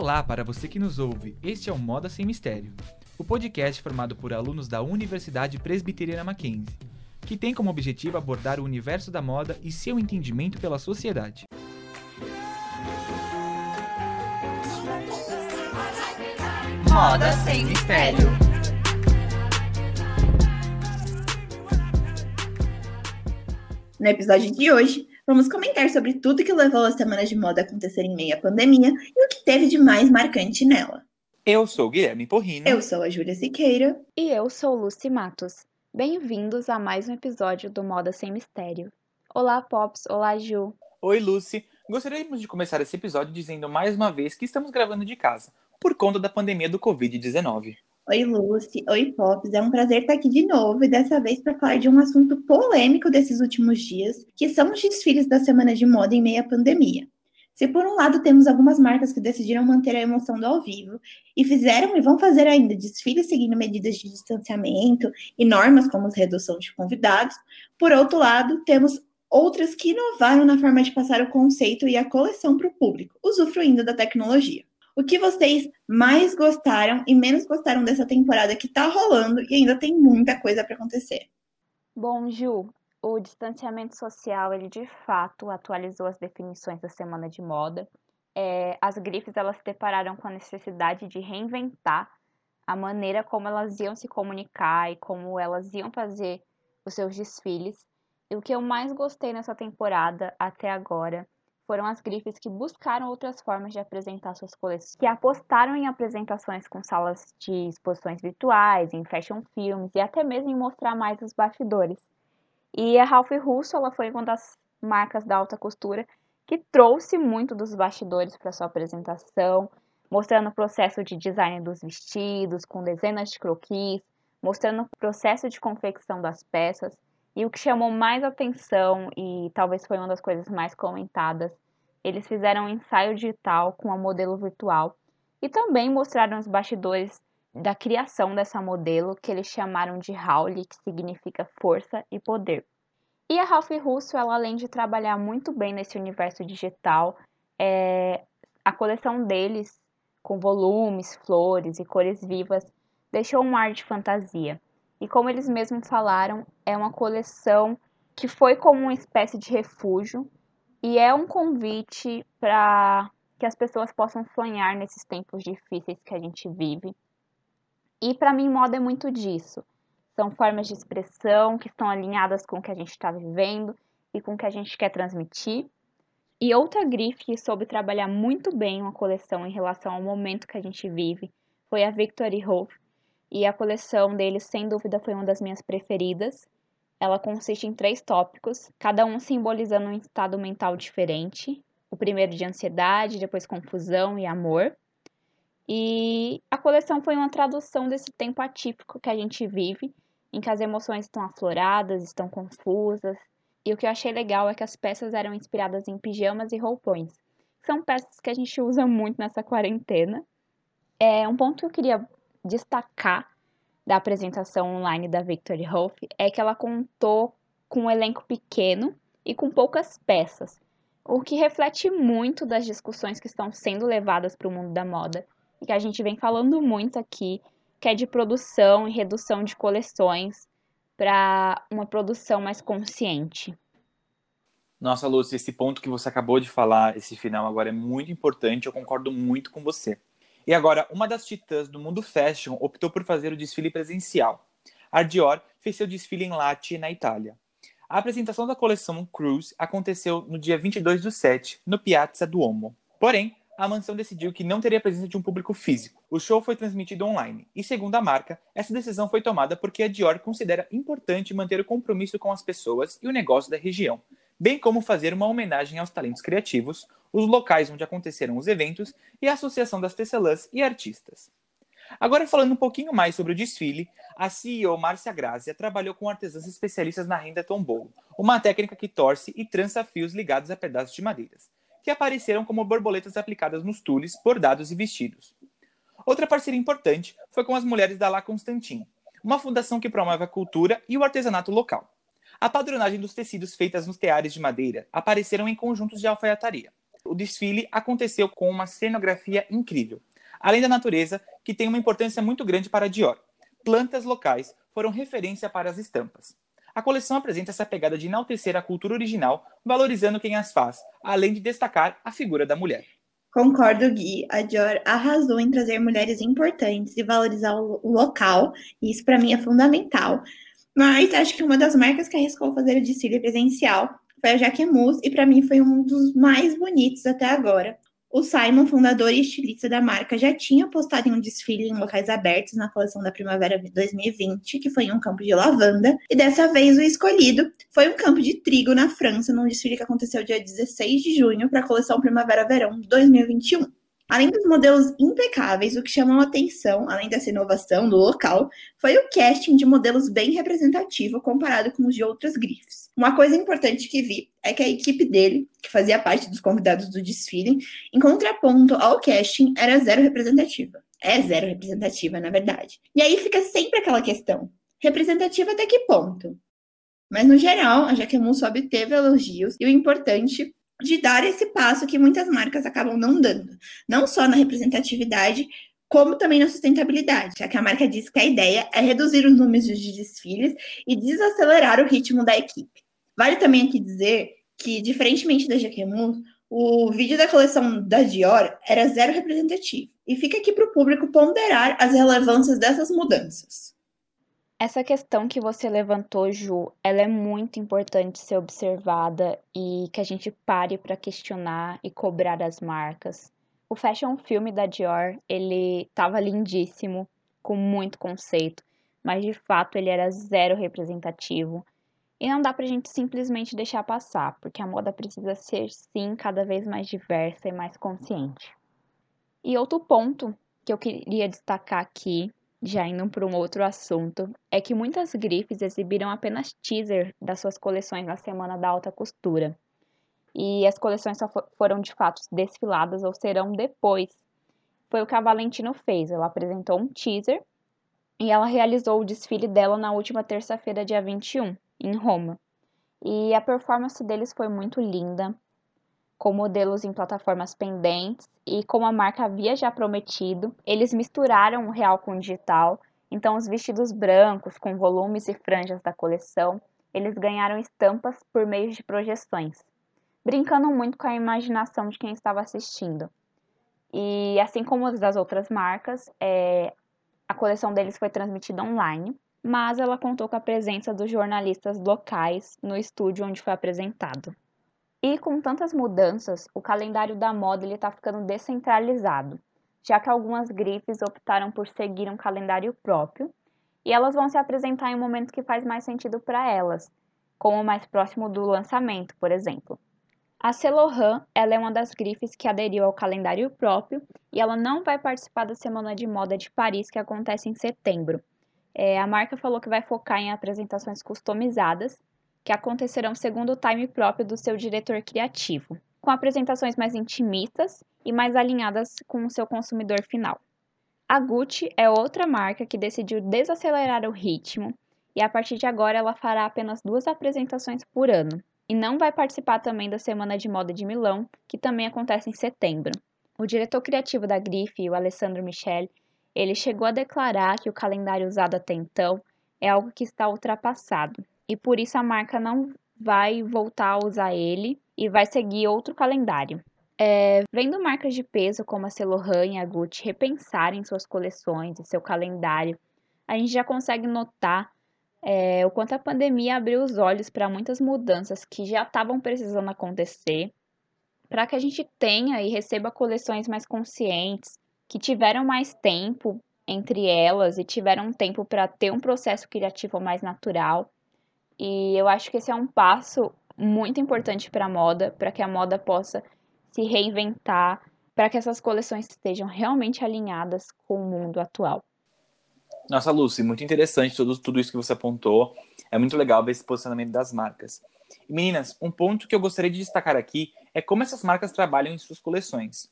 Olá para você que nos ouve, este é o Moda Sem Mistério, o podcast formado por alunos da Universidade Presbiteriana Mackenzie, que tem como objetivo abordar o universo da moda e seu entendimento pela sociedade. Moda Sem Mistério. No episódio de hoje, vamos comentar sobre tudo que levou as semanas de moda a acontecer em meio à pandemia e o que teve de mais marcante nela. Eu sou o Guilherme Porrino. Eu sou a Júlia Siqueira. E eu sou Lucy Matos. Bem-vindos a mais um episódio do Moda Sem Mistério. Olá, Pops. Olá, Ju. Oi, Lucy. Gostaríamos de começar esse episódio dizendo mais uma vez que estamos gravando de casa, por conta da pandemia do Covid-19. Oi, Lucy. Oi, Pops. É um prazer estar aqui de novo e dessa vez para falar de um assunto polêmico desses últimos dias, que são os desfiles da semana de moda em meio à pandemia. Se por um lado temos algumas marcas que decidiram manter a emoção do ao vivo e fizeram e vão fazer ainda desfiles seguindo medidas de distanciamento e normas como redução de convidados, por outro lado, temos outras que inovaram na forma de passar o conceito e a coleção para o público, usufruindo da tecnologia. O que vocês mais gostaram e menos gostaram dessa temporada que tá rolando e ainda tem muita coisa para acontecer? Bom, Ju, o distanciamento social, ele de fato atualizou as definições da semana de moda. É, as grifes, elas se depararam com a necessidade de reinventar a maneira como elas iam se comunicar e como elas iam fazer os seus desfiles. E o que eu mais gostei nessa temporada até agora foram as grifes que buscaram outras formas de apresentar suas coleções, que apostaram em apresentações com salas de exposições virtuais, em fashion films e até mesmo em mostrar mais os bastidores. E a Ralph Russo ela foi uma das marcas da alta costura que trouxe muito dos bastidores para sua apresentação, mostrando o processo de design dos vestidos, com dezenas de croquis, mostrando o processo de confecção das peças. E o que chamou mais atenção, e talvez foi uma das coisas mais comentadas, eles fizeram um ensaio digital com a modelo virtual e também mostraram os bastidores da criação dessa modelo, que eles chamaram de Howley, que significa força e poder. E a Ralph Russo, ela além de trabalhar muito bem nesse universo digital, é, a coleção deles, com volumes, flores e cores vivas, deixou um ar de fantasia. E como eles mesmos falaram, é uma coleção que foi como uma espécie de refúgio e é um convite para que as pessoas possam sonhar nesses tempos difíceis que a gente vive. E para mim, moda é muito disso. São formas de expressão que estão alinhadas com o que a gente está vivendo e com o que a gente quer transmitir. E outra grife que soube trabalhar muito bem uma coleção em relação ao momento que a gente vive foi a Victory Hope, e a coleção deles, sem dúvida, foi uma das minhas preferidas. Ela consiste em três tópicos, cada um simbolizando um estado mental diferente. O primeiro de ansiedade, depois confusão e amor. E a coleção foi uma tradução desse tempo atípico que a gente vive, em que as emoções estão afloradas, estão confusas. E o que eu achei legal é que as peças eram inspiradas em pijamas e roupões. São peças que a gente usa muito nessa quarentena. É um ponto que eu queria destacar da apresentação online da Victory Hof é que ela contou com um elenco pequeno e com poucas peças, o que reflete muito das discussões que estão sendo levadas para o mundo da moda e que a gente vem falando muito aqui, que é de produção e redução de coleções para uma produção mais consciente. Nossa, Lúcia, esse ponto que você acabou de falar, esse final agora é muito importante, eu concordo muito com você. E agora, uma das titãs do mundo fashion optou por fazer o desfile presencial. A Dior fez seu desfile em Lati, na Itália. A apresentação da coleção Cruise aconteceu no dia 22 do 7, no Piazza Duomo. Porém, a mansão decidiu que não teria presença de um público físico. O show foi transmitido online, e segundo a marca, essa decisão foi tomada porque a Dior considera importante manter o compromisso com as pessoas e o negócio da região, bem como fazer uma homenagem aos talentos criativos, os locais onde aconteceram os eventos e a associação das tecelãs e artistas. Agora, falando um pouquinho mais sobre o desfile, a CEO Márcia Grazia trabalhou com artesãs especialistas na renda tombolo, uma técnica que torce e trança fios ligados a pedaços de madeiras, que apareceram como borboletas aplicadas nos tules, bordados e vestidos. Outra parceria importante foi com as mulheres da La Constantin, uma fundação que promove a cultura e o artesanato local. A padronagem dos tecidos feitas nos teares de madeira apareceram em conjuntos de alfaiataria. o desfile aconteceu com uma cenografia incrível. Além da natureza, que tem uma importância muito grande para a Dior. Plantas locais foram referência para as estampas. A coleção apresenta essa pegada de enaltecer a cultura original, valorizando quem as faz, além de destacar a figura da mulher. Concordo, Gui. A Dior arrasou em trazer mulheres importantes e valorizar o local, e isso para mim é fundamental. Mas acho que uma das marcas que arriscou fazer o desfile presencial foi a Jacquemus, e para mim foi um dos mais bonitos até agora. O Simon, fundador e estilista da marca, já tinha postado em um desfile em locais abertos na coleção da Primavera 2020, que foi em um campo de lavanda, e dessa vez o escolhido foi um campo de trigo na França, num desfile que aconteceu dia 16 de junho para a coleção Primavera-Verão 2021. Além dos modelos impecáveis, o que chamou atenção, além dessa inovação do local, foi o casting de modelos bem representativo comparado com os de outras grifes. Uma coisa importante que vi é que a equipe dele, que fazia parte dos convidados do desfile, em contraponto ao casting, era zero representativa. É zero representativa, na verdade. E aí fica sempre aquela questão: representativa até que ponto? Mas no geral, a Jaquemun só obteve elogios e o importante de dar esse passo que muitas marcas acabam não dando, não só na representatividade, como também na sustentabilidade, já que a marca diz que a ideia é reduzir os números de desfiles e desacelerar o ritmo da equipe. Vale também aqui dizer que, diferentemente da Jacquemus, o vídeo da coleção da Dior era zero representativo, e fica aqui para o público ponderar as relevâncias dessas mudanças. Essa questão que você levantou, Ju, ela é muito importante ser observada e que a gente pare para questionar e cobrar as marcas. O fashion filme da Dior, ele estava lindíssimo, com muito conceito, mas de fato ele era zero representativo. E não dá pra gente simplesmente deixar passar, porque a moda precisa ser sim cada vez mais diversa e mais consciente. E outro ponto que eu queria destacar aqui já indo para um outro assunto, é que muitas grifes exibiram apenas teaser das suas coleções na semana da alta costura. E as coleções só foram de fato desfiladas ou serão depois. Foi o que a Valentino fez. Ela apresentou um teaser e ela realizou o desfile dela na última terça-feira, dia 21, em Roma. E a performance deles foi muito linda com modelos em plataformas pendentes e como a marca havia já prometido, eles misturaram o real com o digital. Então os vestidos brancos com volumes e franjas da coleção, eles ganharam estampas por meio de projeções, brincando muito com a imaginação de quem estava assistindo. E assim como as das outras marcas, é, a coleção deles foi transmitida online, mas ela contou com a presença dos jornalistas locais no estúdio onde foi apresentado. E com tantas mudanças, o calendário da moda está ficando descentralizado, já que algumas grifes optaram por seguir um calendário próprio e elas vão se apresentar em momentos que faz mais sentido para elas, como mais próximo do lançamento, por exemplo. A Celohan, ela é uma das grifes que aderiu ao calendário próprio e ela não vai participar da Semana de Moda de Paris que acontece em setembro. É, a marca falou que vai focar em apresentações customizadas que acontecerão segundo o time próprio do seu diretor criativo, com apresentações mais intimistas e mais alinhadas com o seu consumidor final. A Gucci é outra marca que decidiu desacelerar o ritmo e a partir de agora ela fará apenas duas apresentações por ano. E não vai participar também da Semana de Moda de Milão, que também acontece em setembro. O diretor criativo da Grife, o Alessandro Michel, ele chegou a declarar que o calendário usado até então é algo que está ultrapassado e por isso a marca não vai voltar a usar ele e vai seguir outro calendário. É, vendo marcas de peso como a Celohan e a Gucci repensarem suas coleções e seu calendário, a gente já consegue notar é, o quanto a pandemia abriu os olhos para muitas mudanças que já estavam precisando acontecer, para que a gente tenha e receba coleções mais conscientes, que tiveram mais tempo entre elas e tiveram tempo para ter um processo criativo mais natural e eu acho que esse é um passo muito importante para a moda, para que a moda possa se reinventar, para que essas coleções estejam realmente alinhadas com o mundo atual. Nossa, Lucy, muito interessante tudo, tudo isso que você apontou. É muito legal ver esse posicionamento das marcas. E, meninas, um ponto que eu gostaria de destacar aqui é como essas marcas trabalham em suas coleções.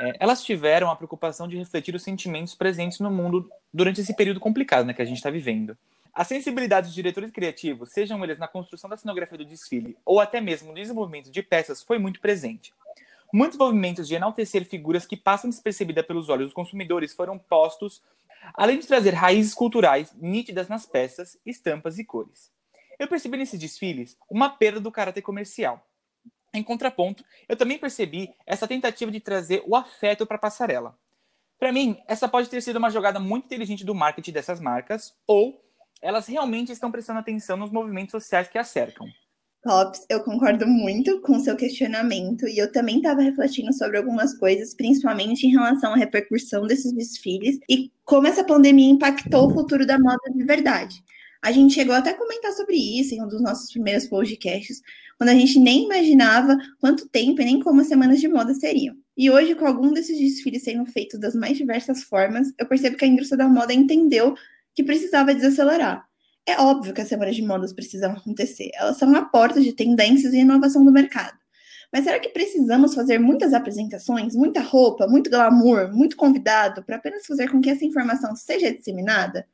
É, elas tiveram a preocupação de refletir os sentimentos presentes no mundo durante esse período complicado né, que a gente está vivendo. A sensibilidade dos diretores criativos, sejam eles na construção da cenografia do desfile ou até mesmo no desenvolvimento de peças, foi muito presente. Muitos movimentos de enaltecer figuras que passam despercebida pelos olhos dos consumidores foram postos, além de trazer raízes culturais nítidas nas peças, estampas e cores. Eu percebi nesses desfiles uma perda do caráter comercial. Em contraponto, eu também percebi essa tentativa de trazer o afeto para a passarela. Para mim, essa pode ter sido uma jogada muito inteligente do marketing dessas marcas, ou elas realmente estão prestando atenção nos movimentos sociais que a cercam. Pops, eu concordo muito com seu questionamento e eu também estava refletindo sobre algumas coisas, principalmente em relação à repercussão desses desfiles e como essa pandemia impactou o futuro da moda de verdade. A gente chegou até a comentar sobre isso em um dos nossos primeiros podcasts, quando a gente nem imaginava quanto tempo e nem como as semanas de moda seriam. E hoje, com algum desses desfiles sendo feitos das mais diversas formas, eu percebo que a indústria da moda entendeu que precisava desacelerar é óbvio que as semanas de modas precisam acontecer, elas são a porta de tendências e inovação do mercado. Mas será que precisamos fazer muitas apresentações, muita roupa, muito glamour, muito convidado, para apenas fazer com que essa informação seja disseminada?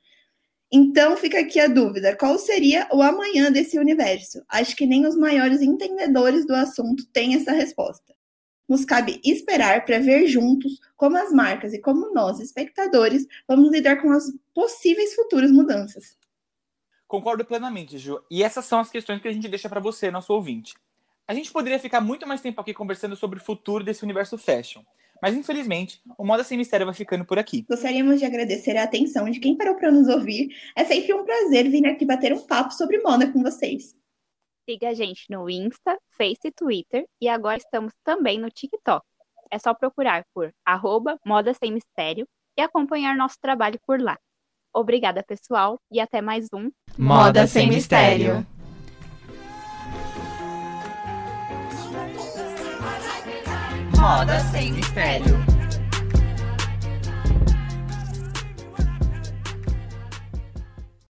Então fica aqui a dúvida: qual seria o amanhã desse universo? Acho que nem os maiores entendedores do assunto têm essa resposta. Nos cabe esperar para ver juntos como as marcas e como nós, espectadores, vamos lidar com as possíveis futuras mudanças. Concordo plenamente, Ju. E essas são as questões que a gente deixa para você, nosso ouvinte. A gente poderia ficar muito mais tempo aqui conversando sobre o futuro desse universo fashion. Mas infelizmente, o Moda Sem Mistério vai ficando por aqui. Gostaríamos de agradecer a atenção de quem parou para nos ouvir. É sempre um prazer vir aqui bater um papo sobre moda com vocês. Siga a gente no Insta, Face e Twitter e agora estamos também no TikTok. É só procurar por arroba Moda Sem Mistério e acompanhar nosso trabalho por lá. Obrigada, pessoal, e até mais um Moda Sem Mistério. Moda Sem Mistério.